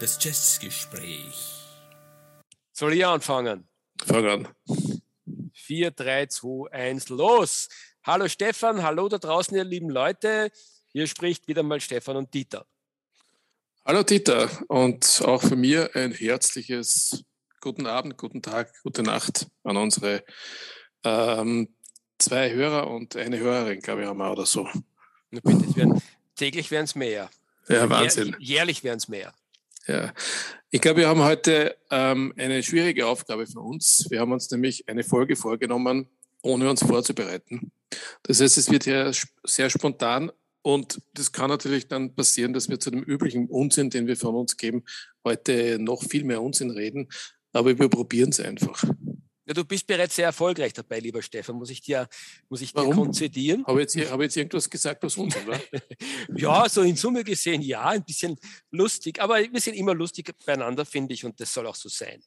Das Jazzgespräch. Soll ich anfangen? Fang an. 4, 3, 2, 1, los! Hallo Stefan, hallo da draußen, ihr lieben Leute. Hier spricht wieder mal Stefan und Dieter. Hallo Dieter und auch von mir ein herzliches guten Abend, guten Tag, gute Nacht an unsere ähm, zwei Hörer und eine Hörerin, glaube ich, haben wir oder so. Bitte, werden, täglich werden es mehr. Ja, Wahnsinn. jährlich werden es mehr. Ja, ich glaube, wir haben heute ähm, eine schwierige Aufgabe für uns. Wir haben uns nämlich eine Folge vorgenommen, ohne uns vorzubereiten. Das heißt, es wird ja sehr spontan und das kann natürlich dann passieren, dass wir zu dem üblichen Unsinn, den wir von uns geben, heute noch viel mehr Unsinn reden. Aber wir probieren es einfach. Ja, du bist bereits sehr erfolgreich dabei, lieber Stefan, muss ich dir, muss ich dir konzedieren. Habe ich, jetzt, hab jetzt irgendwas gesagt, was Unsinn war? ja, so in Summe gesehen, ja, ein bisschen lustig. Aber wir sind immer lustig beieinander, finde ich, und das soll auch so sein.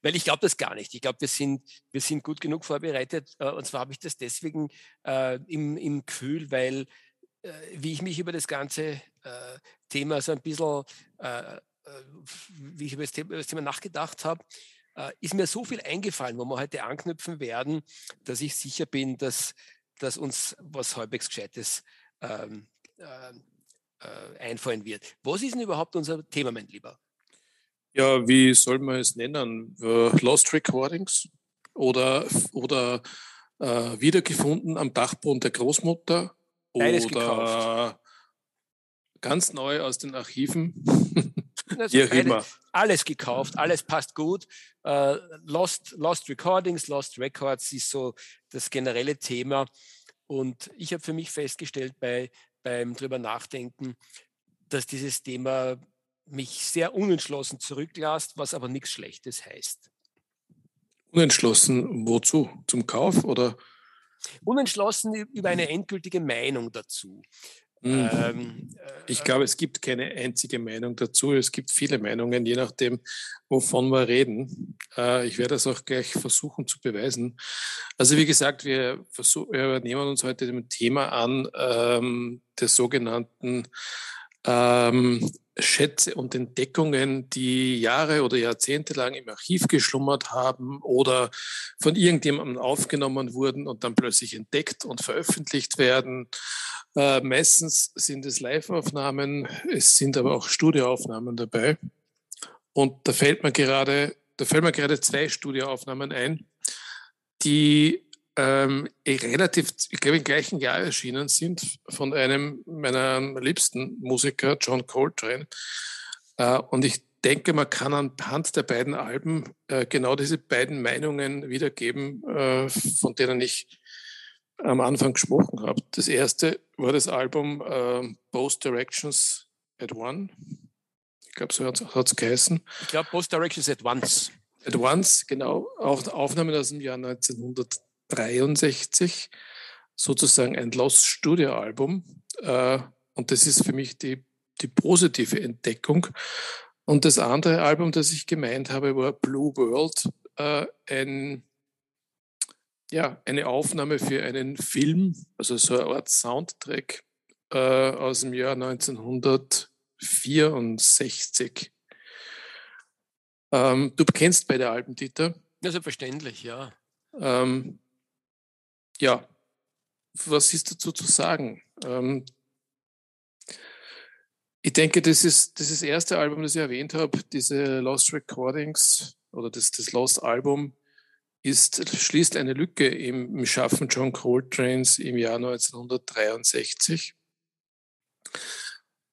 Weil ich glaube das gar nicht. Ich glaube, wir sind, wir sind gut genug vorbereitet. Äh, und zwar habe ich das deswegen äh, im, im Gefühl, weil äh, wie ich mich über das ganze äh, Thema so ein bisschen, äh, äh wie ich über das Thema, über das Thema nachgedacht habe, äh, ist mir so viel eingefallen, wo wir heute anknüpfen werden, dass ich sicher bin, dass, dass uns was halbwegs Gescheites ähm, äh, äh, einfallen wird. Was ist denn überhaupt unser Thema, mein Lieber? Ja, wie soll man es nennen? Äh, Lost Recordings oder, oder äh, wiedergefunden am Dachboden der Großmutter Beides oder gekauft. ganz neu aus den Archiven. Also beide, alles gekauft, alles passt gut. Uh, Lost, Lost Recordings, Lost Records ist so das generelle Thema. Und ich habe für mich festgestellt bei, beim drüber nachdenken, dass dieses Thema mich sehr unentschlossen zurücklässt, was aber nichts Schlechtes heißt. Unentschlossen wozu? Zum Kauf oder? Unentschlossen über eine endgültige Meinung dazu. Mhm. Ähm, ich glaube, es gibt keine einzige Meinung dazu. Es gibt viele Meinungen, je nachdem, wovon wir reden. Äh, ich werde das auch gleich versuchen zu beweisen. Also wie gesagt, wir, wir nehmen uns heute dem Thema an ähm, der sogenannten ähm, Schätze und Entdeckungen, die Jahre oder Jahrzehnte lang im Archiv geschlummert haben oder von irgendjemandem aufgenommen wurden und dann plötzlich entdeckt und veröffentlicht werden. Äh, meistens sind es Live-Aufnahmen, es sind aber auch Studioaufnahmen dabei. Und da fällt mir gerade, da fällt mir gerade zwei Studioaufnahmen ein, die ähm, eh relativ, ich glaube, im gleichen Jahr erschienen sind von einem meiner liebsten Musiker, John Coltrane. Äh, und ich denke, man kann anhand der beiden Alben äh, genau diese beiden Meinungen wiedergeben, äh, von denen ich am Anfang gesprochen habe. Das erste war das Album Both Directions at One. Ich glaube, so hat es geheißen. Ich glaube, Both Directions at Once. At Once, genau. Auch Aufnahmen aus dem Jahr 1900. 63 sozusagen ein Lost Studio Album. Äh, und das ist für mich die, die positive Entdeckung. Und das andere Album, das ich gemeint habe, war Blue World, äh, ein, ja, eine Aufnahme für einen Film, also so eine Art Soundtrack äh, aus dem Jahr 1964. Ähm, du kennst beide Alben, Dieter? Ja, selbstverständlich, ja. Ähm, ja, was ist dazu zu sagen? Ähm, ich denke, das ist das, ist das erste Album, das ich erwähnt habe, diese Lost Recordings oder das, das Lost Album, ist, schließt eine Lücke im, im Schaffen John Coltrane's im Jahr 1963.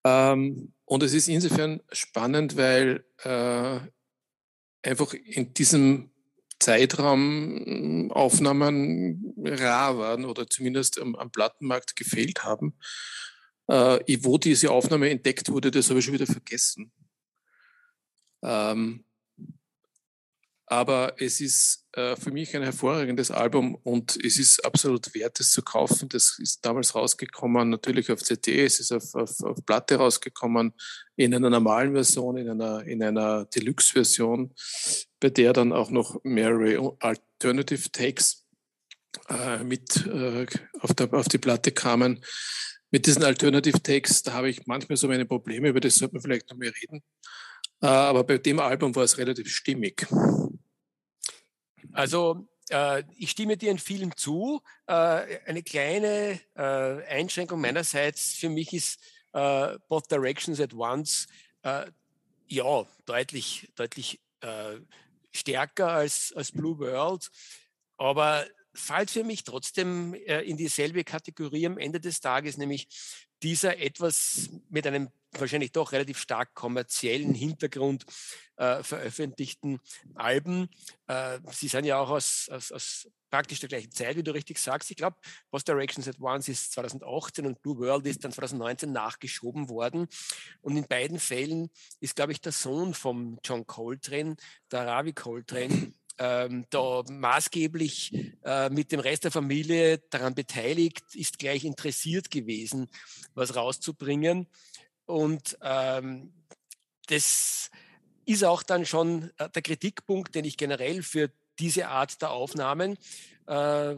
Ähm, und es ist insofern spannend, weil äh, einfach in diesem Zeitraum Aufnahmen rar waren oder zumindest am, am Plattenmarkt gefehlt haben. Äh, wo diese Aufnahme entdeckt wurde, das habe ich schon wieder vergessen. Ähm, aber es ist äh, für mich ein hervorragendes Album und es ist absolut wert, es zu kaufen. Das ist damals rausgekommen, natürlich auf CD, es ist auf, auf, auf Platte rausgekommen, in einer normalen Version, in einer, in einer Deluxe-Version, bei der dann auch noch mehrere Alternative Takes äh, mit äh, auf, der, auf die Platte kamen. Mit diesen Alternative Takes, da habe ich manchmal so meine Probleme, über das sollte man vielleicht noch mehr reden. Äh, aber bei dem Album war es relativ stimmig. Also äh, ich stimme dir in vielem zu. Äh, eine kleine äh, Einschränkung meinerseits für mich ist Both Directions at Once ja deutlich, deutlich stärker als, als Blue World, aber fällt für mich trotzdem in dieselbe Kategorie am Ende des Tages, nämlich dieser etwas mit einem wahrscheinlich doch relativ stark kommerziellen Hintergrund äh, veröffentlichten Alben. Äh, sie sind ja auch aus, aus, aus, praktisch der gleichen Zeit, wie du richtig sagst. Ich glaube, Post Directions at Once ist 2018 und Blue World ist dann 2019 nachgeschoben worden. Und in beiden Fällen ist, glaube ich, der Sohn von John Coltrane, der Ravi Coltrane, ähm, da maßgeblich äh, mit dem Rest der Familie daran beteiligt, ist gleich interessiert gewesen, was rauszubringen. Und ähm, das ist auch dann schon äh, der Kritikpunkt, den ich generell für diese Art der Aufnahmen äh,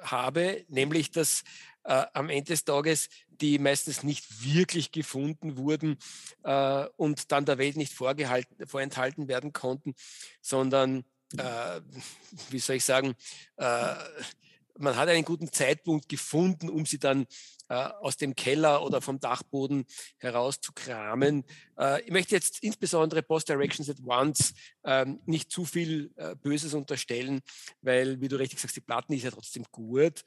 habe, nämlich dass äh, am Ende des Tages die meistens nicht wirklich gefunden wurden äh, und dann der Welt nicht vorenthalten werden konnten, sondern, äh, wie soll ich sagen, äh, man hat einen guten Zeitpunkt gefunden, um sie dann äh, aus dem Keller oder vom Dachboden herauszukramen. Äh, ich möchte jetzt insbesondere Post Directions at Once ähm, nicht zu viel äh, Böses unterstellen, weil, wie du richtig sagst, die Platten ist ja trotzdem gut.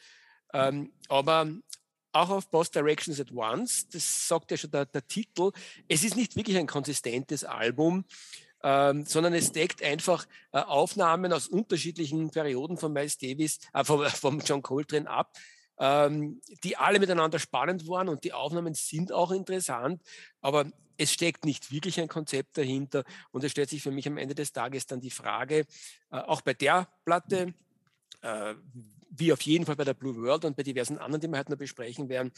Ähm, aber auch auf Post Directions at Once, das sagt ja schon der, der Titel, es ist nicht wirklich ein konsistentes Album ähm, sondern es deckt einfach äh, Aufnahmen aus unterschiedlichen Perioden von Miles Davis, äh, vom, vom John Coltrane ab, ähm, die alle miteinander spannend waren und die Aufnahmen sind auch interessant, aber es steckt nicht wirklich ein Konzept dahinter und es stellt sich für mich am Ende des Tages dann die Frage, äh, auch bei der Platte, äh, wie auf jeden Fall bei der Blue World und bei diversen anderen, die wir heute noch besprechen werden,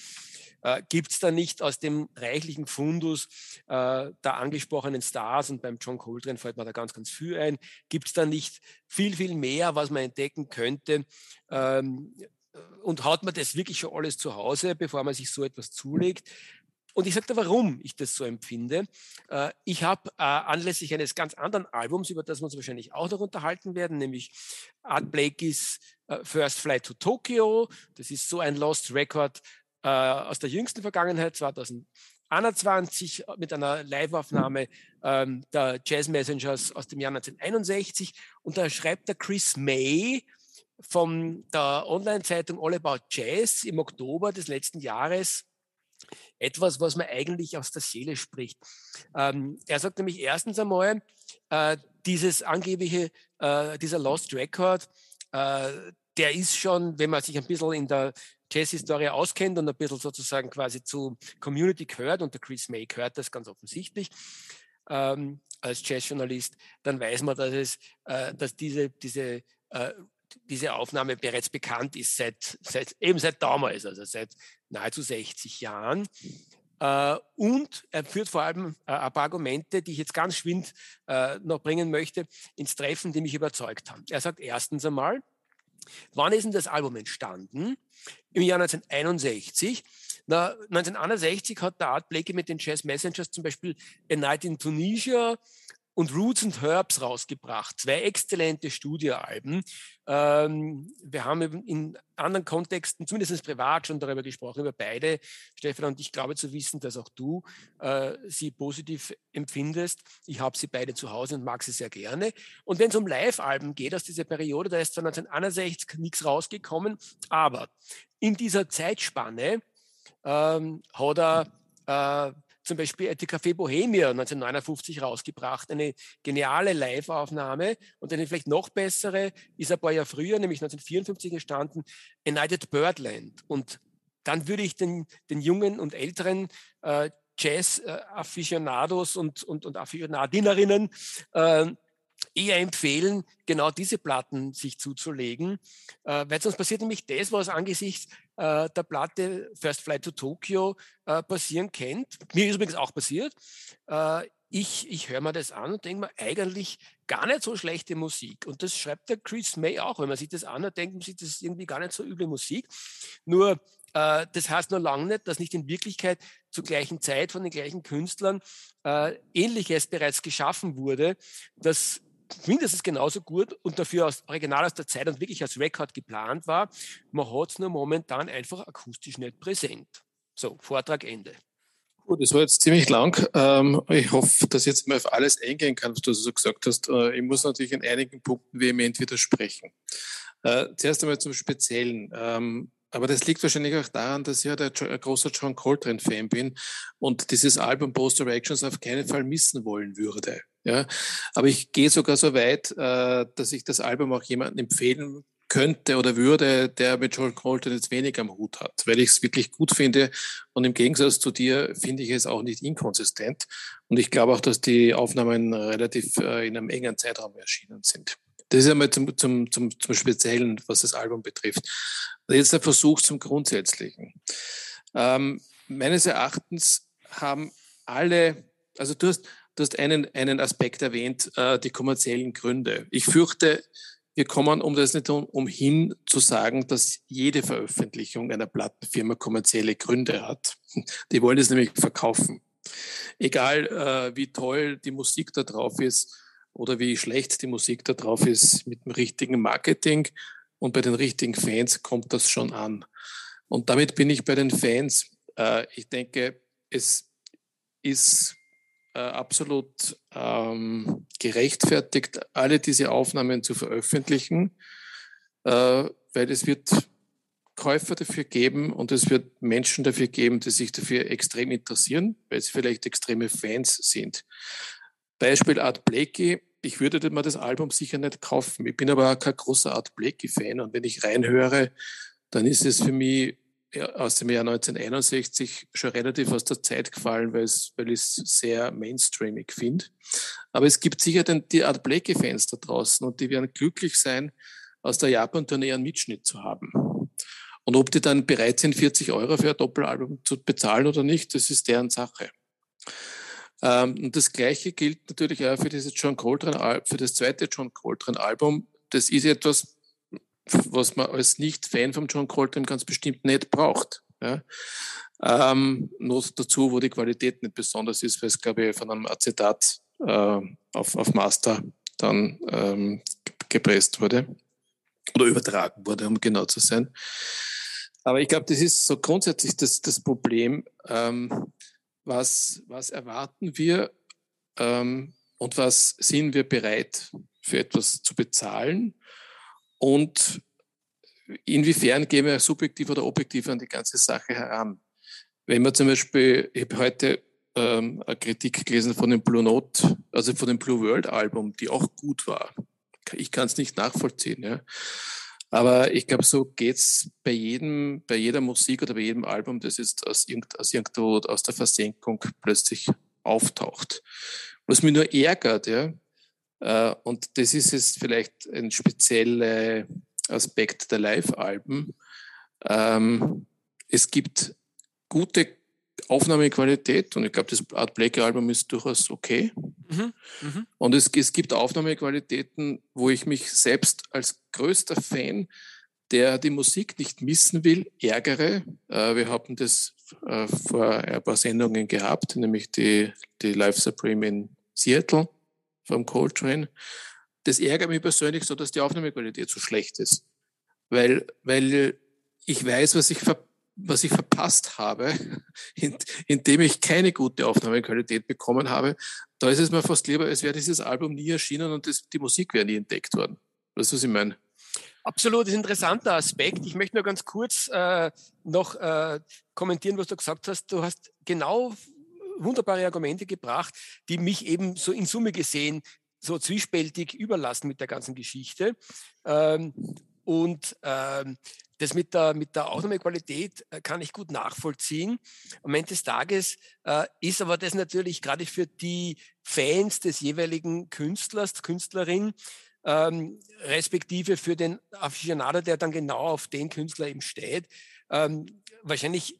äh, gibt es da nicht aus dem reichlichen Fundus äh, der angesprochenen Stars und beim John Coltrane fällt mir da ganz, ganz viel ein, gibt es da nicht viel, viel mehr, was man entdecken könnte? Ähm, und hat man das wirklich schon alles zu Hause, bevor man sich so etwas zulegt? Und ich sagte, warum ich das so empfinde. Äh, ich habe äh, anlässlich eines ganz anderen Albums, über das wir uns wahrscheinlich auch noch unterhalten werden, nämlich Art Blakey's äh, First Flight to Tokyo. Das ist so ein Lost Record aus der jüngsten Vergangenheit, 2021, mit einer Liveaufnahme ähm, der Jazz Messengers aus dem Jahr 1961. Und da schreibt der Chris May, von der Online-Zeitung All About Jazz im Oktober des letzten Jahres etwas, was mir eigentlich aus der Seele spricht. Ähm, er sagt nämlich erstens einmal, äh, dieses angebliche, äh, dieser Lost Record, äh, der ist schon, wenn man sich ein bisschen in der Jazz-Historie auskennt und ein bisschen sozusagen quasi zu Community gehört, und der Chris May gehört das ganz offensichtlich, ähm, als Jazz-Journalist, dann weiß man, dass es, äh, dass diese, diese äh, diese Aufnahme bereits bekannt ist seit, seit eben seit damals, also seit nahezu 60 Jahren. Uh, und er führt vor allem uh, ein paar Argumente, die ich jetzt ganz schwind uh, noch bringen möchte, ins Treffen, die mich überzeugt haben. Er sagt erstens einmal, wann ist denn das Album entstanden? Im Jahr 1961. Na, 1961 hat der Art Blakey mit den Jazz Messengers zum Beispiel A Night in Tunisia und Roots and Herbs rausgebracht. Zwei exzellente Studioalben. Ähm, wir haben in anderen Kontexten, zumindest privat, schon darüber gesprochen, über beide. Stefan, und ich glaube zu wissen, dass auch du äh, sie positiv empfindest. Ich habe sie beide zu Hause und mag sie sehr gerne. Und wenn es um Live-Alben geht aus dieser Periode, da ist zwar 1961 nichts rausgekommen, aber in dieser Zeitspanne ähm, hat er äh, zum Beispiel die Café Bohemia 1959 rausgebracht. Eine geniale Live-Aufnahme und eine vielleicht noch bessere ist ein paar Jahre früher, nämlich 1954 entstanden, United Birdland. Und dann würde ich den, den jungen und älteren äh, Jazz-Afficionados und, und, und Afficionadinerinnen äh, eher empfehlen, genau diese Platten sich zuzulegen, äh, weil sonst passiert nämlich das, was angesichts äh, der Platte First Flight to Tokyo äh, passieren kennt. Mir ist übrigens auch passiert. Äh, ich, ich höre mir das an und denke mir, eigentlich gar nicht so schlechte Musik. Und das schreibt der Chris May auch. Wenn man sich das anhört, denkt man sich, das ist irgendwie gar nicht so üble Musik. Nur, äh, das heißt nur lange nicht, dass nicht in Wirklichkeit zur gleichen Zeit von den gleichen Künstlern äh, Ähnliches bereits geschaffen wurde, das mindestens genauso gut und dafür aus, original aus der Zeit und wirklich als Rekord geplant war. Man hat es nur momentan einfach akustisch nicht präsent. So, Vortrag Ende. Gut, das war jetzt ziemlich lang. Ähm, ich hoffe, dass ich jetzt mal auf alles eingehen kann, was du so gesagt hast. Äh, ich muss natürlich in einigen Punkten vehement widersprechen. Äh, zuerst einmal zum Speziellen. Ähm, aber das liegt wahrscheinlich auch daran, dass ich der ein großer John Coltrane-Fan bin und dieses Album Post Directions auf keinen Fall missen wollen würde. Ja? Aber ich gehe sogar so weit, äh, dass ich das Album auch jemandem empfehlen könnte oder würde, der mit John Colton jetzt wenig am Hut hat, weil ich es wirklich gut finde. Und im Gegensatz zu dir finde ich es auch nicht inkonsistent. Und ich glaube auch, dass die Aufnahmen relativ äh, in einem engen Zeitraum erschienen sind. Das ist einmal zum, zum, zum, zum Speziellen, was das Album betrifft. Jetzt der Versuch zum Grundsätzlichen. Ähm, meines Erachtens haben alle, also du hast, du hast einen, einen Aspekt erwähnt, äh, die kommerziellen Gründe. Ich fürchte, wir kommen um das nicht um, umhin zu sagen, dass jede Veröffentlichung einer Plattenfirma kommerzielle Gründe hat. Die wollen es nämlich verkaufen. Egal äh, wie toll die Musik da drauf ist oder wie schlecht die Musik da drauf ist, mit dem richtigen Marketing und bei den richtigen Fans kommt das schon an. Und damit bin ich bei den Fans. Äh, ich denke, es ist äh, absolut ähm, gerechtfertigt, alle diese Aufnahmen zu veröffentlichen, äh, weil es wird Käufer dafür geben und es wird Menschen dafür geben, die sich dafür extrem interessieren, weil sie vielleicht extreme Fans sind. Beispiel Art Blakey. Ich würde mir das Album sicher nicht kaufen. Ich bin aber auch kein großer Art Blakey-Fan und wenn ich reinhöre, dann ist es für mich aus dem Jahr 1961 schon relativ aus der Zeit gefallen, weil, es, weil ich es sehr mainstreamig finde. Aber es gibt sicher den, die Art Blakey-Fans da draußen und die werden glücklich sein, aus der Japan-Tournee einen Mitschnitt zu haben. Und ob die dann bereit sind, 40 Euro für ein Doppelalbum zu bezahlen oder nicht, das ist deren Sache. Ähm, und das Gleiche gilt natürlich auch für dieses John Coltrane, für das zweite John Coltrane-Album. Das ist etwas, was man als Nicht-Fan von John Coltrane ganz bestimmt nicht braucht. Ja. Ähm, noch dazu, wo die Qualität nicht besonders ist, weil es, glaube ich, von einem Acetat äh, auf, auf Master dann ähm, gepresst wurde oder übertragen wurde, um genau zu sein. Aber ich glaube, das ist so grundsätzlich das, das Problem, ähm, was, was erwarten wir ähm, und was sind wir bereit für etwas zu bezahlen und inwiefern gehen wir subjektiv oder objektiv an die ganze Sache heran? Wenn man zum Beispiel, ich habe heute ähm, eine Kritik gelesen von dem Blue Note, also von dem Blue World Album, die auch gut war. Ich kann es nicht nachvollziehen, ja. Aber ich glaube, so geht es bei jedem, bei jeder Musik oder bei jedem Album, das jetzt aus, irgend, aus irgendwo aus der Versenkung plötzlich auftaucht. Was mich nur ärgert, ja, und das ist jetzt vielleicht ein spezieller Aspekt der Live-Alben. Ähm, es gibt gute Aufnahmequalität und ich glaube, das Art Blake-Album ist durchaus okay. Mhm, mh. Und es, es gibt Aufnahmequalitäten, wo ich mich selbst als größter Fan, der die Musik nicht missen will, ärgere. Äh, wir haben das äh, vor ein paar Sendungen gehabt, nämlich die, die Live Supreme in Seattle vom Coltrane. Das ärgert mich persönlich so, dass die Aufnahmequalität so schlecht ist. Weil, weil ich weiß, was ich, ver, was ich verpasst habe, indem ich keine gute Aufnahmequalität bekommen habe. Da ist es mir fast lieber, als wäre dieses Album nie erschienen und das, die Musik wäre nie entdeckt worden. Weißt du, was ich meine? Absolut, ist ein interessanter Aspekt. Ich möchte nur ganz kurz äh, noch äh, kommentieren, was du gesagt hast. Du hast genau wunderbare Argumente gebracht, die mich eben so in Summe gesehen so zwiespältig überlassen mit der ganzen Geschichte. Ähm, und ähm, das mit der, mit der Aufnahmequalität äh, kann ich gut nachvollziehen. Am Ende des Tages äh, ist aber das natürlich gerade für die Fans des jeweiligen Künstlers, Künstlerin, ähm, respektive für den Aficionado, der dann genau auf den Künstler eben steht, ähm, wahrscheinlich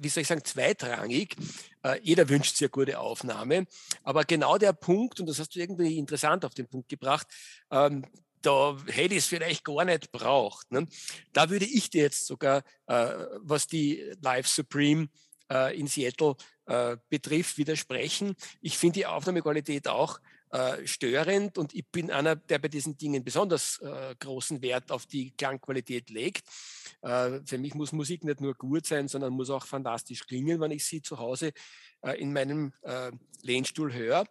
wie soll ich sagen, zweitrangig. Äh, jeder wünscht sich eine gute Aufnahme. Aber genau der Punkt, und das hast du irgendwie interessant auf den Punkt gebracht, ähm, da hätte ich es vielleicht gar nicht braucht. Ne? Da würde ich dir jetzt sogar, äh, was die Live Supreme äh, in Seattle äh, betrifft, widersprechen. Ich finde die Aufnahmequalität auch äh, störend und ich bin einer, der bei diesen Dingen besonders äh, großen Wert auf die Klangqualität legt. Äh, für mich muss Musik nicht nur gut sein, sondern muss auch fantastisch klingen, wenn ich sie zu Hause äh, in meinem äh, Lehnstuhl höre.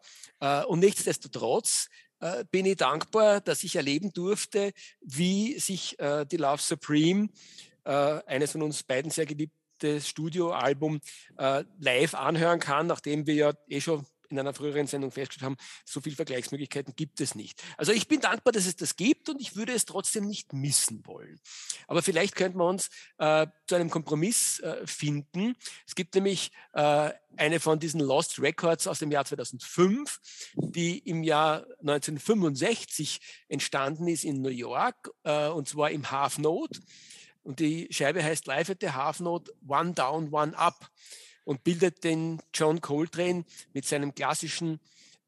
Und nichtsdestotrotz bin ich dankbar, dass ich erleben durfte, wie sich die Love Supreme, eines von uns beiden sehr geliebtes Studioalbum, live anhören kann, nachdem wir ja eh schon in einer früheren Sendung festgestellt haben, so viele Vergleichsmöglichkeiten gibt es nicht. Also ich bin dankbar, dass es das gibt und ich würde es trotzdem nicht missen wollen. Aber vielleicht könnten wir uns äh, zu einem Kompromiss äh, finden. Es gibt nämlich äh, eine von diesen Lost Records aus dem Jahr 2005, die im Jahr 1965 entstanden ist in New York äh, und zwar im Half Note. Und die Scheibe heißt Live at the Half Note One Down, One Up und bildet den John Coltrane mit seinem klassischen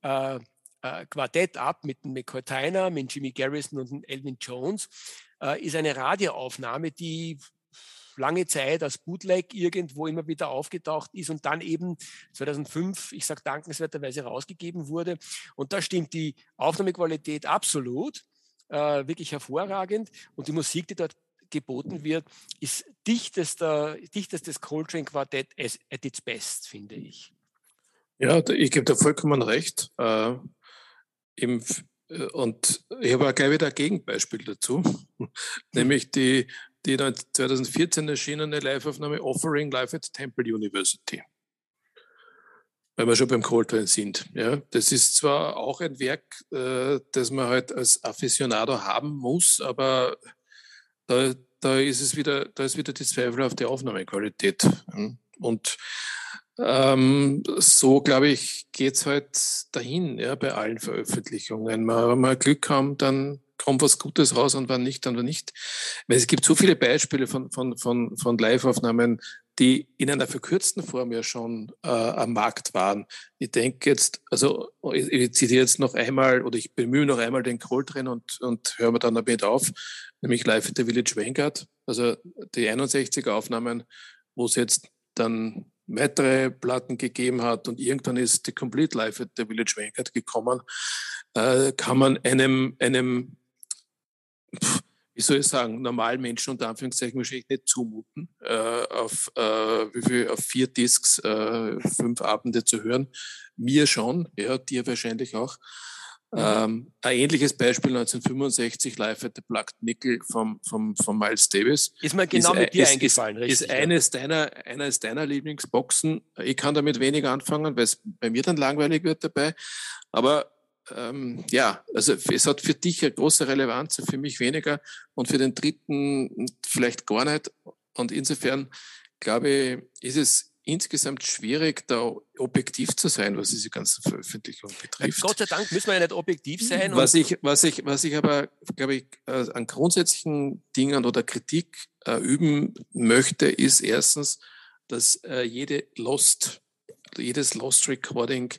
äh, äh, Quartett ab, mit McCoy Tyner, mit Jimmy Garrison und Elvin Jones, äh, ist eine Radioaufnahme, die lange Zeit als Bootleg irgendwo immer wieder aufgetaucht ist und dann eben 2005, ich sage dankenswerterweise, rausgegeben wurde. Und da stimmt die Aufnahmequalität absolut, äh, wirklich hervorragend. Und die Musik, die dort geboten wird, ist dichtester, dichtestes Coltrane-Quartett at its best, finde ich. Ja, ich gebe da vollkommen recht. Äh, im, äh, und ich habe auch gleich wieder ein Gegenbeispiel dazu, nämlich die, die 2014 erschienene Live-Aufnahme Offering Live at Temple University. Weil wir schon beim Coltrane sind. Ja, das ist zwar auch ein Werk, äh, das man halt als Aficionado haben muss, aber da, da ist es wieder, da ist wieder die Zweifel auf die Aufnahmequalität. Und ähm, so, glaube ich, geht es halt dahin, ja, bei allen Veröffentlichungen. Wenn wir Glück haben, dann kommt was Gutes raus und wann nicht, dann wann nicht. Weil es gibt so viele Beispiele von, von, von, von Live-Aufnahmen, die in einer verkürzten Form ja schon äh, am Markt waren. Ich denke jetzt, also ich, ich zitiere jetzt noch einmal oder ich bemühe noch einmal den Coltrane und, und höre mir dann damit auf, nämlich Live at the Village Vanguard, also die 61er Aufnahmen, wo es jetzt dann weitere Platten gegeben hat und irgendwann ist die Complete Live at the Village Vanguard gekommen, äh, kann man einem, einem pff, wie soll ich sagen, normalen Menschen unter Anführungszeichen wahrscheinlich nicht zumuten, äh, auf, äh, wie viel, auf vier Discs äh, fünf Abende zu hören. Mir schon, ja, dir wahrscheinlich auch. Ähm, ein ähnliches Beispiel 1965 live at the Plugged Nickel vom, vom, vom Miles Davis. Ist mir genau ist, mit dir ist, eingefallen, ist, richtig. Ist eines deiner, eines deiner Lieblingsboxen. Ich kann damit weniger anfangen, weil es bei mir dann langweilig wird dabei. Aber ähm, ja, also es hat für dich eine große Relevanz, für mich weniger und für den dritten vielleicht gar nicht. Und insofern glaube ich, ist es insgesamt schwierig, da objektiv zu sein, was diese ganzen Veröffentlichungen betrifft. Gott sei Dank müssen wir ja nicht objektiv sein. Was ich, was ich, was ich aber, glaube ich, äh, an grundsätzlichen Dingen oder Kritik äh, üben möchte, ist erstens, dass äh, jede Lost, jedes Lost Recording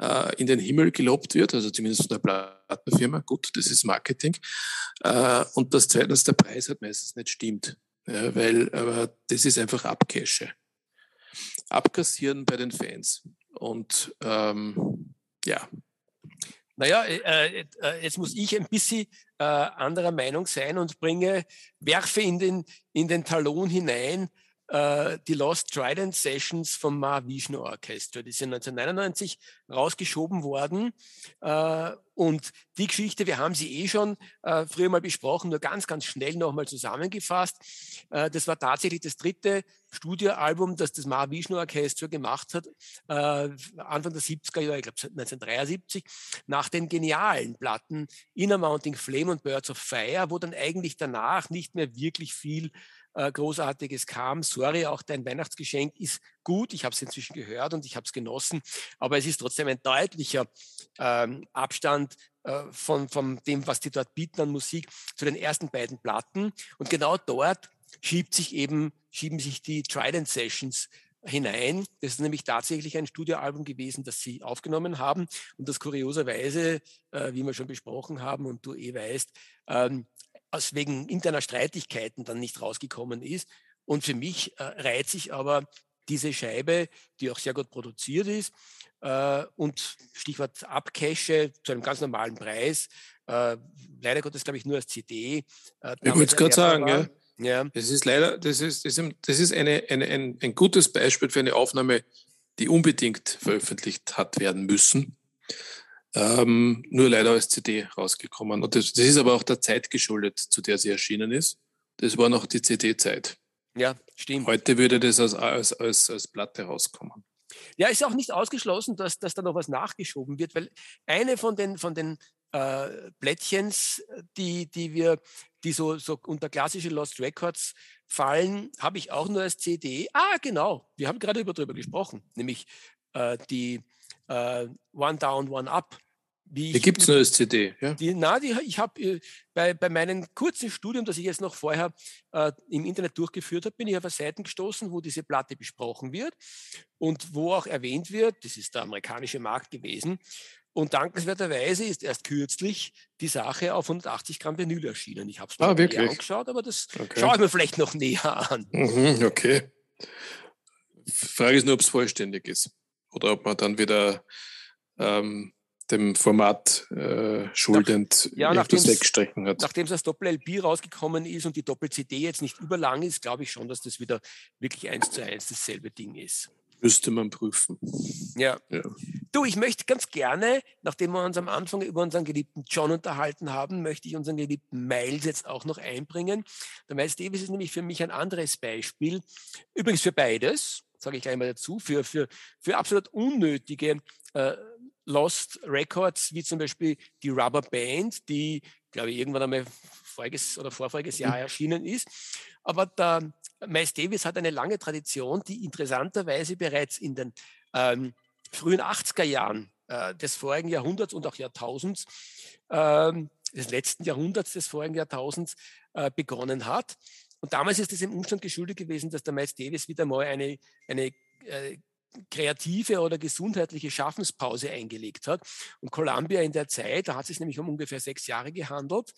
äh, in den Himmel gelobt wird, also zumindest von der Plattenfirma. Gut, das ist Marketing. Äh, und dass zweitens der Preis halt meistens nicht stimmt, ja, weil aber das ist einfach Abcashe. Abkassieren bei den Fans. Und ähm, ja. Naja, äh, äh, jetzt muss ich ein bisschen äh, anderer Meinung sein und bringe, werfe in den, in den Talon hinein, äh, die Lost Trident Sessions vom Mahavishnu Orchestra. Die sind 1999 rausgeschoben worden. Äh, und die Geschichte, wir haben sie eh schon äh, früher mal besprochen, nur ganz, ganz schnell nochmal zusammengefasst. Äh, das war tatsächlich das dritte Studioalbum, das das Mahavishnu Orchestra gemacht hat, äh, Anfang der 70er Jahre, ich glaube 1973, nach den genialen Platten Inner Mounting Flame und Birds of Fire, wo dann eigentlich danach nicht mehr wirklich viel äh, Großartiges kam. Sorry, auch dein Weihnachtsgeschenk ist gut. Ich habe es inzwischen gehört und ich habe es genossen. Aber es ist trotzdem ein deutlicher ähm, Abstand äh, von, von dem, was die dort bieten an Musik, zu den ersten beiden Platten. Und genau dort schiebt sich eben, schieben sich die Trident Sessions hinein. Das ist nämlich tatsächlich ein Studioalbum gewesen, das sie aufgenommen haben und das kurioserweise, äh, wie wir schon besprochen haben und du eh weißt, ähm, aus wegen interner Streitigkeiten dann nicht rausgekommen ist. Und für mich äh, reiht sich aber diese Scheibe, die auch sehr gut produziert ist äh, und Stichwort Abcache zu einem ganz normalen Preis, äh, leider Gottes glaube ich nur als CD. Äh, ich wollte es gerade sagen, ja. Ja. Das ist leider, das ist, das ist, das ist eine, eine, ein, ein gutes Beispiel für eine Aufnahme, die unbedingt veröffentlicht hat werden müssen. Ähm, nur leider als CD rausgekommen. Und das, das, ist aber auch der Zeit geschuldet, zu der sie erschienen ist. Das war noch die CD-Zeit. Ja, stimmt. Heute würde das als, als, als, als Platte rauskommen. Ja, ist auch nicht ausgeschlossen, dass, dass da noch was nachgeschoben wird, weil eine von den, von den äh, Blättchens, die, die wir, die so, so unter klassische Lost Records fallen, habe ich auch nur als CD. Ah, genau, wir haben gerade über drüber gesprochen, nämlich äh, die äh, One Down, One Up. Wie die gibt es nur als CD, ja? Die, na, die, ich habe äh, bei, bei meinem kurzen Studium, das ich jetzt noch vorher äh, im Internet durchgeführt habe, bin ich auf Seiten gestoßen, wo diese Platte besprochen wird und wo auch erwähnt wird, das ist der amerikanische Markt gewesen, und dankenswerterweise ist erst kürzlich die Sache auf 180 Gramm Vinyl erschienen. Ich habe es mir ah, angeschaut, aber das okay. schaue ich mir vielleicht noch näher an. Mhm, okay. Frage ist nur, ob es vollständig ist oder ob man dann wieder ähm, dem Format äh, schuldend Nach, ja, etwas wegstrecken hat. Nachdem es als Doppel-LP rausgekommen ist und die Doppel-CD jetzt nicht überlang ist, glaube ich schon, dass das wieder wirklich eins zu eins dasselbe Ding ist. Müsste man prüfen. Ja. ja. Du, ich möchte ganz gerne, nachdem wir uns am Anfang über unseren geliebten John unterhalten haben, möchte ich unseren geliebten Miles jetzt auch noch einbringen. Der Miles Davis ist nämlich für mich ein anderes Beispiel. Übrigens für beides, sage ich gleich mal dazu, für, für, für absolut unnötige äh, Lost Records, wie zum Beispiel die Rubber Band, die, glaube ich, irgendwann einmal voriges oder vorvoriges Jahr mhm. erschienen ist. Aber der Miles Davis hat eine lange Tradition, die interessanterweise bereits in den ähm, frühen 80er Jahren äh, des vorigen Jahrhunderts und auch Jahrtausends, ähm, des letzten Jahrhunderts des vorigen Jahrtausends äh, begonnen hat. Und damals ist es dem Umstand geschuldet gewesen, dass der Miles Davis wieder mal eine, eine äh, kreative oder gesundheitliche Schaffenspause eingelegt hat. Und Columbia in der Zeit, da hat es sich nämlich um ungefähr sechs Jahre gehandelt,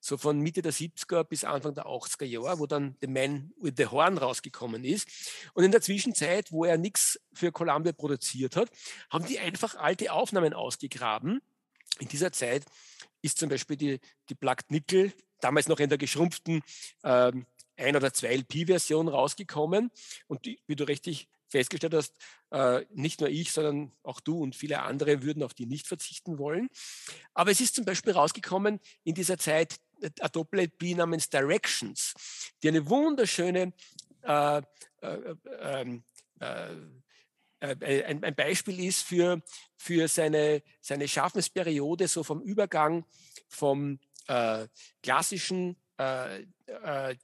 so von Mitte der 70er bis Anfang der 80er Jahre, wo dann The Man with the Horn rausgekommen ist. Und in der Zwischenzeit, wo er nichts für Columbia produziert hat, haben die einfach alte Aufnahmen ausgegraben. In dieser Zeit ist zum Beispiel die, die Plugged Nickel, damals noch in der geschrumpften ähm, ein- oder zwei LP-Version rausgekommen. Und die, wie du richtig festgestellt hast, äh, nicht nur ich, sondern auch du und viele andere würden auf die nicht verzichten wollen. Aber es ist zum Beispiel rausgekommen in dieser Zeit äh, eine Doppel-LP namens Directions, die eine wunderschöne äh, äh, ähm, äh, äh, ein, ein, Beispiel ist für, für seine, seine Schaffensperiode, so vom Übergang vom klassischen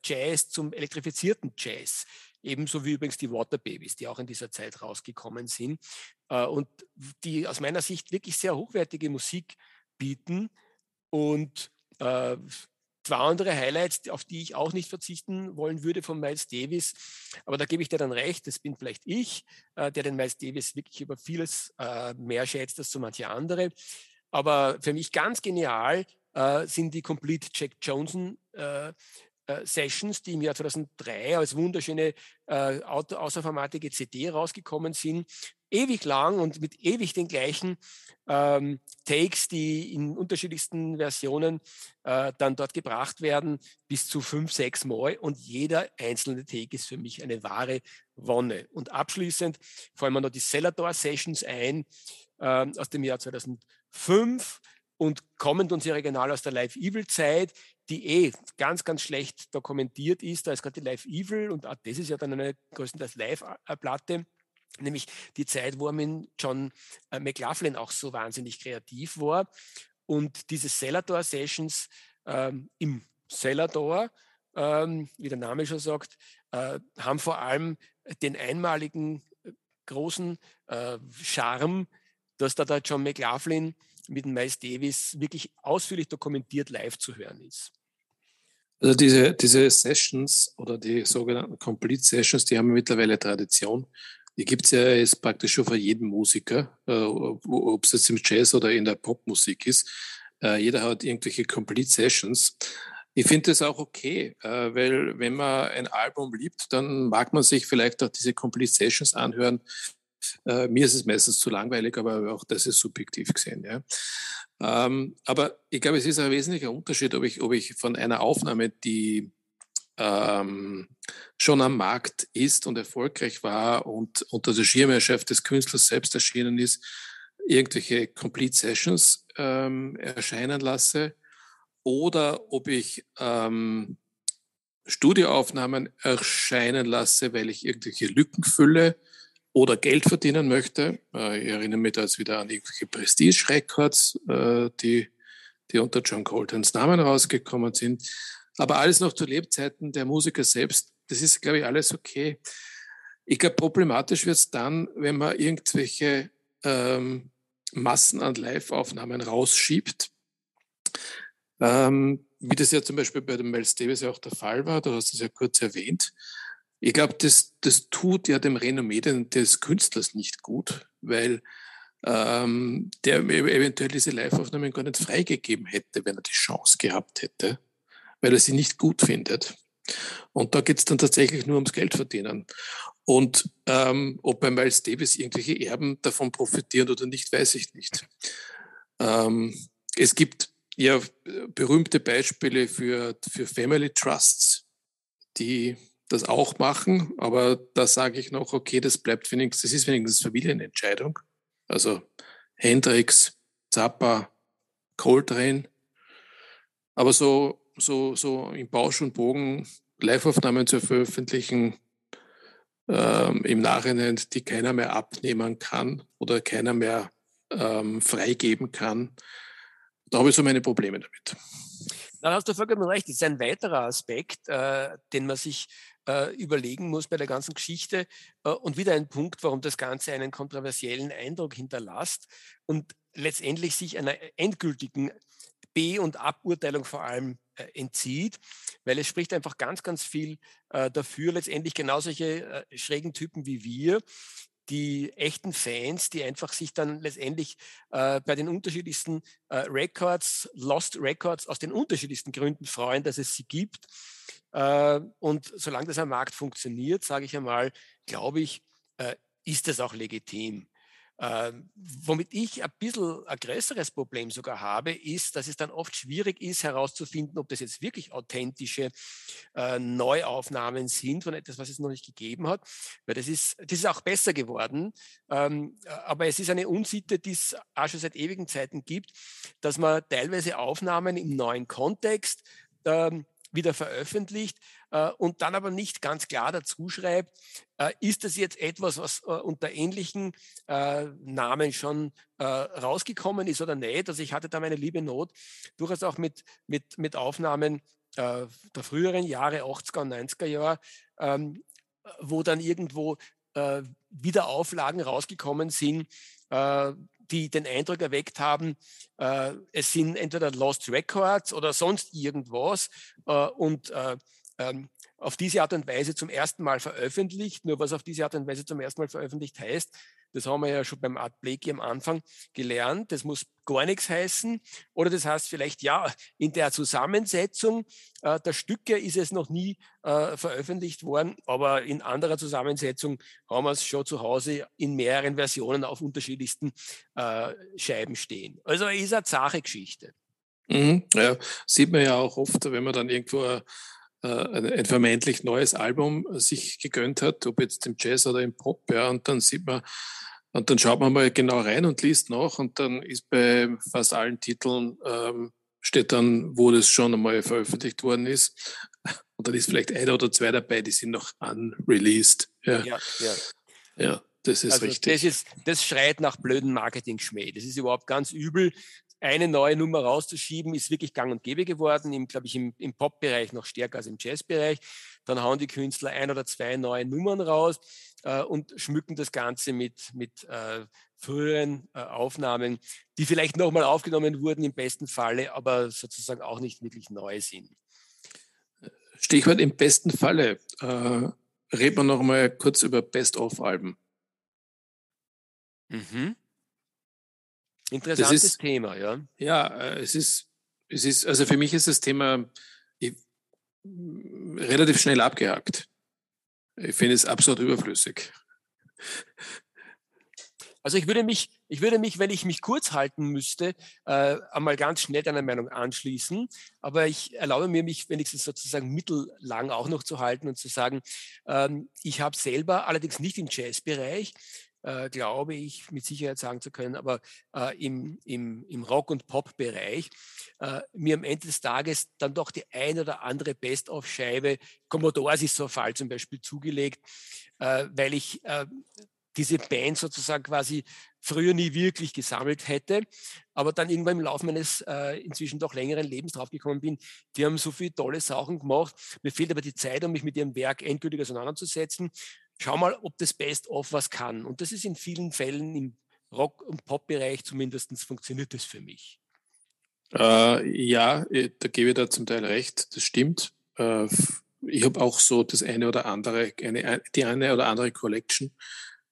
Jazz zum elektrifizierten Jazz. Ebenso wie übrigens die Waterbabies, die auch in dieser Zeit rausgekommen sind äh, und die aus meiner Sicht wirklich sehr hochwertige Musik bieten. Und äh, zwei andere Highlights, auf die ich auch nicht verzichten wollen würde von Miles Davis. Aber da gebe ich dir dann recht, das bin vielleicht ich, äh, der den Miles Davis wirklich über vieles äh, mehr schätzt als so manche andere. Aber für mich ganz genial äh, sind die Complete Jack Johnson äh, äh, Sessions, die im Jahr 2003 als wunderschöne äh, außerformatige CD rausgekommen sind, ewig lang und mit ewig den gleichen ähm, Takes, die in unterschiedlichsten Versionen äh, dann dort gebracht werden, bis zu fünf, sechs Mal. Und jeder einzelne Take ist für mich eine wahre Wonne. Und abschließend fallen mir noch die Celador Sessions ein äh, aus dem Jahr 2005 und kommend uns ja regional aus der Live Evil Zeit, die eh ganz, ganz schlecht dokumentiert ist. Da ist gerade die Live Evil und das ist ja dann eine größtenteils Live-Platte. Nämlich die Zeit, wo mit John äh, McLaughlin auch so wahnsinnig kreativ war. Und diese Celador Sessions ähm, im Celador, ähm, wie der Name schon sagt, äh, haben vor allem den einmaligen äh, großen äh, Charme, dass da der John McLaughlin mit dem Miles Davis wirklich ausführlich dokumentiert live zu hören ist. Also diese, diese Sessions oder die sogenannten Complete Sessions, die haben mittlerweile Tradition. Die gibt es ja jetzt praktisch schon für jeden Musiker, äh, ob es jetzt im Jazz oder in der Popmusik ist. Äh, jeder hat irgendwelche Complete Sessions. Ich finde das auch okay, äh, weil wenn man ein Album liebt, dann mag man sich vielleicht auch diese Complete Sessions anhören. Äh, mir ist es meistens zu langweilig, aber auch das ist subjektiv gesehen. Ja. Ähm, aber ich glaube, es ist ein wesentlicher Unterschied, ob ich, ob ich von einer Aufnahme, die ähm, schon am Markt ist und erfolgreich war und unter der Schirmherrschaft des Künstlers selbst erschienen ist, irgendwelche Complete Sessions ähm, erscheinen lasse oder ob ich ähm, Studioaufnahmen erscheinen lasse, weil ich irgendwelche Lücken fülle oder Geld verdienen möchte. Äh, ich erinnere mich da jetzt wieder an irgendwelche Prestige-Records, äh, die, die unter John Coltrans Namen rausgekommen sind. Aber alles noch zu Lebzeiten der Musiker selbst, das ist, glaube ich, alles okay. Ich glaube, problematisch wird es dann, wenn man irgendwelche ähm, Massen an Live-Aufnahmen rausschiebt. Ähm, wie das ja zum Beispiel bei dem Miles Davis ja auch der Fall war, du hast es ja kurz erwähnt. Ich glaube, das, das tut ja dem Renommee des Künstlers nicht gut, weil ähm, der eventuell diese Live-Aufnahmen gar nicht freigegeben hätte, wenn er die Chance gehabt hätte, weil er sie nicht gut findet. Und da geht es dann tatsächlich nur ums Geld verdienen. Und ähm, ob bei Miles Davis irgendwelche Erben davon profitieren oder nicht, weiß ich nicht. Ähm, es gibt ja berühmte Beispiele für, für Family Trusts, die das auch machen, aber da sage ich noch, okay, das bleibt wenigstens, das ist wenigstens Familienentscheidung. Also Hendrix, Zappa, Coltrane. Aber so, so, so im Bausch und Bogen Liveaufnahmen zu veröffentlichen, ähm, im Nachhinein, die keiner mehr abnehmen kann oder keiner mehr ähm, freigeben kann, da habe ich so meine Probleme damit. Da hast du vollkommen recht. Das ist ein weiterer Aspekt, äh, den man sich äh, überlegen muss bei der ganzen Geschichte äh, und wieder ein Punkt, warum das Ganze einen kontroversiellen Eindruck hinterlässt und letztendlich sich einer endgültigen B- und Aburteilung vor allem äh, entzieht, weil es spricht einfach ganz, ganz viel äh, dafür, letztendlich genau solche äh, schrägen Typen wie wir, die echten Fans, die einfach sich dann letztendlich äh, bei den unterschiedlichsten äh, Records, Lost Records aus den unterschiedlichsten Gründen freuen, dass es sie gibt. Äh, und solange das am Markt funktioniert, sage ich einmal, glaube ich, äh, ist das auch legitim. Ähm, womit ich ein bisschen ein größeres Problem sogar habe, ist, dass es dann oft schwierig ist herauszufinden, ob das jetzt wirklich authentische äh, Neuaufnahmen sind von etwas, was es noch nicht gegeben hat. Weil das ist, das ist auch besser geworden. Ähm, aber es ist eine Unsitte, die es auch schon seit ewigen Zeiten gibt, dass man teilweise Aufnahmen im neuen Kontext ähm, wieder veröffentlicht äh, und dann aber nicht ganz klar dazu schreibt, äh, ist das jetzt etwas, was äh, unter ähnlichen äh, Namen schon äh, rausgekommen ist oder nicht. Also ich hatte da meine liebe Not, durchaus auch mit, mit, mit Aufnahmen äh, der früheren Jahre, 80er und 90er Jahre, ähm, wo dann irgendwo wieder Auflagen rausgekommen sind, die den Eindruck erweckt haben, äh, es sind entweder Lost Records oder sonst irgendwas äh, und äh, ähm, auf diese Art und Weise zum ersten Mal veröffentlicht. Nur was auf diese Art und Weise zum ersten Mal veröffentlicht heißt, das haben wir ja schon beim Art Blakey am Anfang gelernt. Das muss gar nichts heißen. Oder das heißt vielleicht, ja, in der Zusammensetzung äh, der Stücke ist es noch nie äh, veröffentlicht worden, aber in anderer Zusammensetzung haben wir es schon zu Hause in mehreren Versionen auf unterschiedlichsten äh, Scheiben stehen. Also ist eine zache Geschichte. Mhm, ja, sieht man ja auch oft, wenn man dann irgendwo ein vermeintlich neues Album sich gegönnt hat, ob jetzt im Jazz oder im Pop, ja, und dann sieht man, und dann schaut man mal genau rein und liest nach und dann ist bei fast allen Titeln ähm, steht dann, wo das schon einmal veröffentlicht worden ist. Und dann ist vielleicht einer oder zwei dabei, die sind noch unreleased. Ja, ja. ja. ja das ist also richtig. Das, ist, das schreit nach blöden Marketing-Schmäh. Das ist überhaupt ganz übel eine neue Nummer rauszuschieben, ist wirklich gang und gäbe geworden, im, glaube ich, im, im Pop-Bereich noch stärker als im Jazz-Bereich. Dann hauen die Künstler ein oder zwei neue Nummern raus äh, und schmücken das Ganze mit, mit äh, früheren äh, Aufnahmen, die vielleicht nochmal aufgenommen wurden im besten Falle, aber sozusagen auch nicht wirklich neu sind. Stichwort im besten Falle. Äh, reden wir noch mal kurz über Best-of-Alben. Mhm. Interessantes ist, Thema, ja. Ja, äh, es ist, es ist, also für mich ist das Thema ich, relativ schnell abgehakt. Ich finde es absolut überflüssig. Also ich würde mich, ich würde mich, wenn ich mich kurz halten müsste, äh, einmal ganz schnell deiner Meinung anschließen. Aber ich erlaube mir, mich wenigstens sozusagen mittellang auch noch zu halten und zu sagen, ähm, ich habe selber allerdings nicht im Jazzbereich, äh, glaube ich, mit Sicherheit sagen zu können, aber äh, im, im, im Rock- und Pop-Bereich äh, mir am Ende des Tages dann doch die ein oder andere Best-of-Scheibe, Commodores ist so ein Fall zum Beispiel zugelegt, äh, weil ich äh, diese Band sozusagen quasi früher nie wirklich gesammelt hätte, aber dann irgendwann im Laufe meines äh, inzwischen doch längeren Lebens draufgekommen bin, die haben so viele tolle Sachen gemacht. Mir fehlt aber die Zeit, um mich mit ihrem Werk endgültig auseinanderzusetzen. Schau mal, ob das Best-of was kann. Und das ist in vielen Fällen im Rock- und Pop-Bereich zumindest funktioniert das für mich. Äh, ja, äh, da gebe ich da zum Teil recht, das stimmt. Äh, ich habe auch so das eine oder andere, eine, die eine oder andere Collection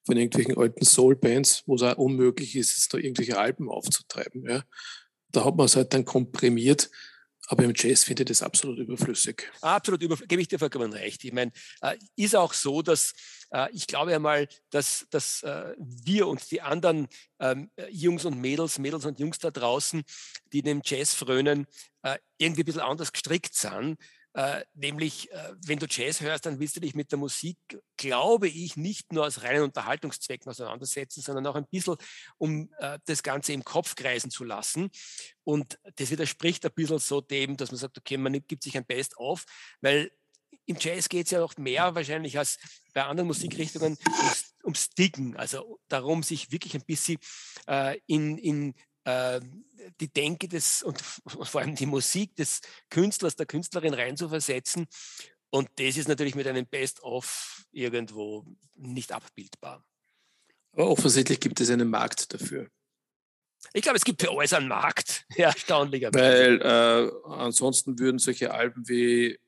von irgendwelchen alten Soul-Bands, wo es auch unmöglich ist, da irgendwelche Alben aufzutreiben. Ja. Da hat man es halt dann komprimiert. Aber im Jazz finde ich das absolut überflüssig. Absolut überflüssig, gebe ich dir vollkommen recht. Ich meine, äh, ist auch so, dass äh, ich glaube einmal, dass, dass äh, wir und die anderen ähm, Jungs und Mädels, Mädels und Jungs da draußen, die dem Jazz frönen, äh, irgendwie ein bisschen anders gestrickt sind. Äh, nämlich, äh, wenn du Jazz hörst, dann willst du dich mit der Musik, glaube ich, nicht nur aus reinen Unterhaltungszwecken auseinandersetzen, sondern auch ein bisschen, um äh, das Ganze im Kopf kreisen zu lassen. Und das widerspricht ein bisschen so dem, dass man sagt, okay, man gibt sich ein Best auf, weil im Jazz geht es ja noch mehr wahrscheinlich als bei anderen Musikrichtungen ums, ums Diggen, also darum, sich wirklich ein bisschen äh, in, in äh, die Denke des und vor allem die Musik des Künstlers, der Künstlerin reinzuversetzen. Und das ist natürlich mit einem Best-of irgendwo nicht abbildbar. Aber offensichtlich gibt es einen Markt dafür. Ich glaube, es gibt für alles einen Markt, ja, erstaunlicherweise. Weil äh, ansonsten würden solche Alben wie,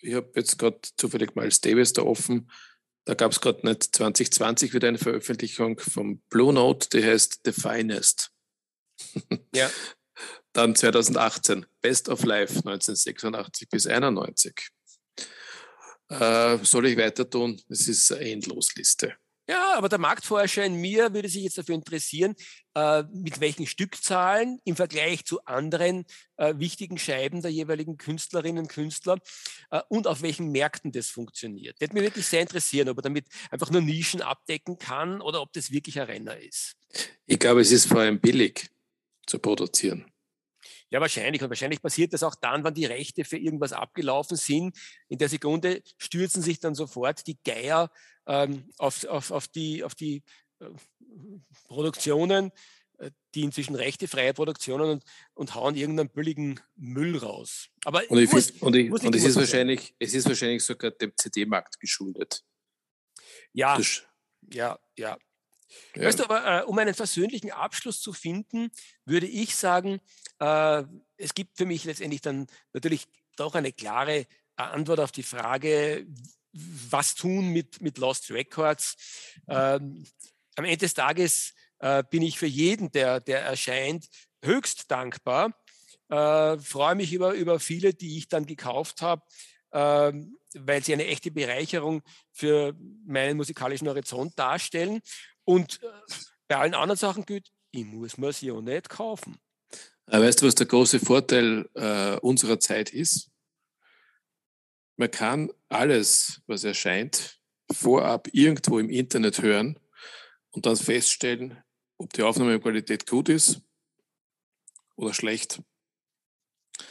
ich habe jetzt gerade zufällig mal Davis da offen, da gab es gerade nicht 2020 wieder eine Veröffentlichung vom Blue Note, die heißt The Finest. Ja. Dann 2018, Best of Life 1986 bis 91. Äh, soll ich weiter tun? Es ist eine Endlosliste. Ja, aber der Marktforscher in mir würde sich jetzt dafür interessieren, äh, mit welchen Stückzahlen im Vergleich zu anderen äh, wichtigen Scheiben der jeweiligen Künstlerinnen und Künstler äh, und auf welchen Märkten das funktioniert. Das würde mich wirklich sehr interessieren, ob er damit einfach nur Nischen abdecken kann oder ob das wirklich ein Renner ist. Ich glaube, es ist vor allem billig zu produzieren. Ja, wahrscheinlich. Und wahrscheinlich passiert das auch dann, wenn die Rechte für irgendwas abgelaufen sind. In der Sekunde stürzen sich dann sofort die Geier ähm, auf, auf, auf die, auf die äh, Produktionen, äh, die inzwischen rechtefreie Produktionen und, und hauen irgendeinen billigen Müll raus. Aber und, ich muss, und, ich, und es, ist wahrscheinlich, es ist wahrscheinlich sogar dem CD-Markt geschuldet. Ja, das, ja, ja. Ja. Weißt du, aber äh, um einen versöhnlichen Abschluss zu finden, würde ich sagen, äh, es gibt für mich letztendlich dann natürlich doch eine klare Antwort auf die Frage, was tun mit, mit Lost Records. Ähm, am Ende des Tages äh, bin ich für jeden, der, der erscheint, höchst dankbar. Äh, freue mich über, über viele, die ich dann gekauft habe, ähm, weil sie eine echte Bereicherung für meinen musikalischen Horizont darstellen. Und äh, bei allen anderen Sachen gilt, ich muss mir sie ja nicht kaufen. Weißt du, was der große Vorteil äh, unserer Zeit ist? Man kann alles, was erscheint, vorab irgendwo im Internet hören und dann feststellen, ob die Aufnahmequalität gut ist oder schlecht.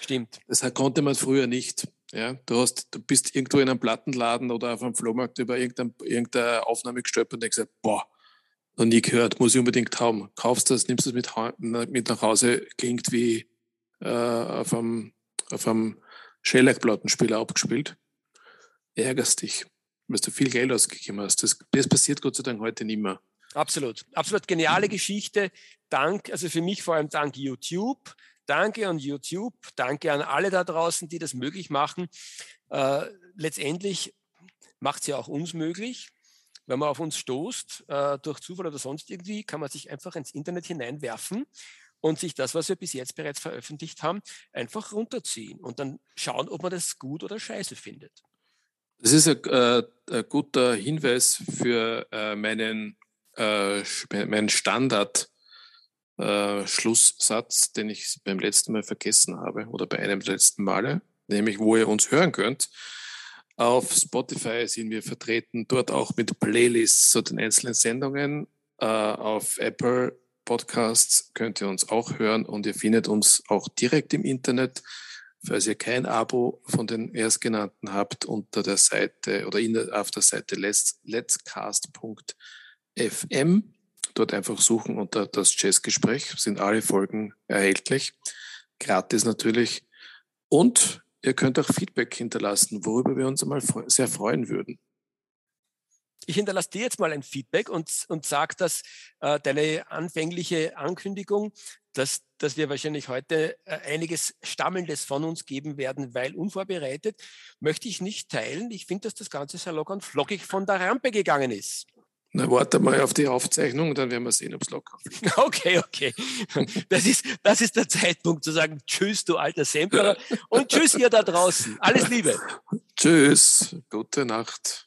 Stimmt. Das konnte man früher nicht. Ja, du, hast, du bist irgendwo in einem Plattenladen oder auf einem Flohmarkt über irgendeine, irgendeine Aufnahme gestolpert und denkst, boah, noch nie gehört, muss ich unbedingt haben. Kaufst das, nimmst es mit, mit nach Hause, klingt wie äh, auf einem, auf einem Shellac-Plattenspieler abgespielt. Ärgerst dich, weil du viel Geld ausgegeben hast. Das, das passiert Gott sei Dank heute nicht mehr. Absolut. Absolut geniale Geschichte. Dank, also für mich vor allem dank YouTube. Danke an YouTube. Danke an alle da draußen, die das möglich machen. Äh, letztendlich macht es ja auch uns möglich. Wenn man auf uns stoßt, äh, durch Zufall oder sonst irgendwie, kann man sich einfach ins Internet hineinwerfen und sich das, was wir bis jetzt bereits veröffentlicht haben, einfach runterziehen und dann schauen, ob man das gut oder scheiße findet. Das ist ein, äh, ein guter Hinweis für äh, meinen, äh, meinen Standard. Äh, den ich beim letzten Mal vergessen habe oder bei einem der letzten Male, nämlich wo ihr uns hören könnt. Auf Spotify sind wir vertreten, dort auch mit Playlists zu den einzelnen Sendungen. Äh, auf Apple Podcasts könnt ihr uns auch hören und ihr findet uns auch direkt im Internet. Falls ihr kein Abo von den Erstgenannten habt, unter der Seite oder in der, auf der Seite let's, letscast.fm. Dort einfach suchen unter das Jazzgespräch, sind alle Folgen erhältlich. Gratis natürlich. Und ihr könnt auch Feedback hinterlassen, worüber wir uns einmal sehr freuen würden ich hinterlasse dir jetzt mal ein Feedback und, und sage, dass äh, deine anfängliche Ankündigung, dass, dass wir wahrscheinlich heute äh, einiges Stammelndes von uns geben werden, weil unvorbereitet, möchte ich nicht teilen. Ich finde, dass das Ganze sehr locker und flockig von der Rampe gegangen ist. Na, warte mal auf die Aufzeichnung, dann werden wir sehen, ob es locker fliegt. Okay, okay. Das ist, das ist der Zeitpunkt zu sagen, tschüss, du alter Sampler. Und tschüss, ihr da draußen. Alles Liebe. Tschüss. Gute Nacht.